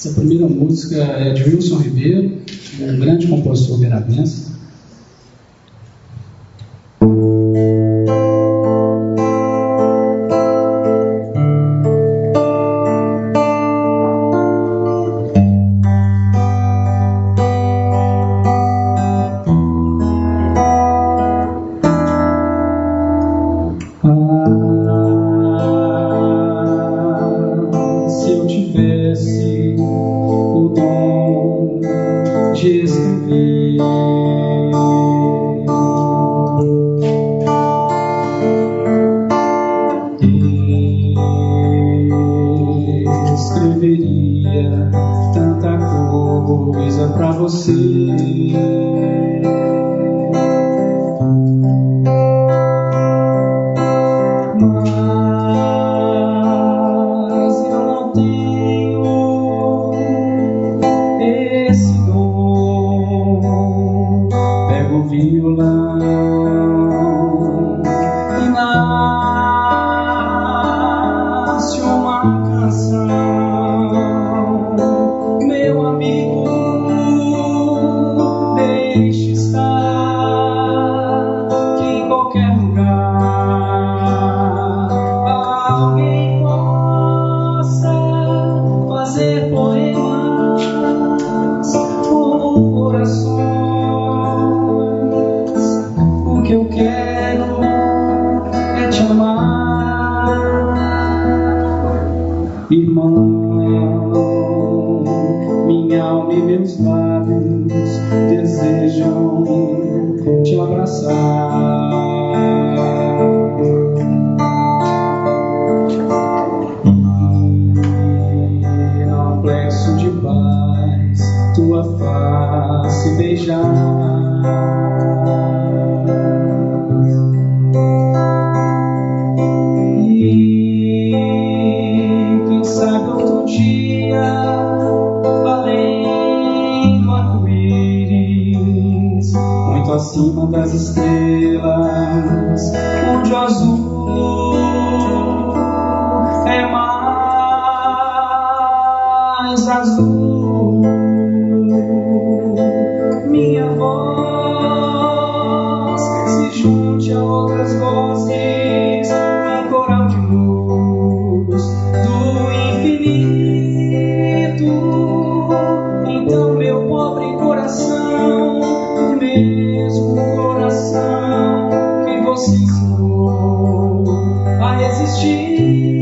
Essa primeira música é de Wilson Ribeiro, um grande compositor beirabense. te. Escreveria tanta coisa pra você. Mas Irmão, minha alma e meus lábios desejam te abraçar. E, plexo de paz, tua face beijar. muito acima das estrelas, onde o azul é mais azul. existir.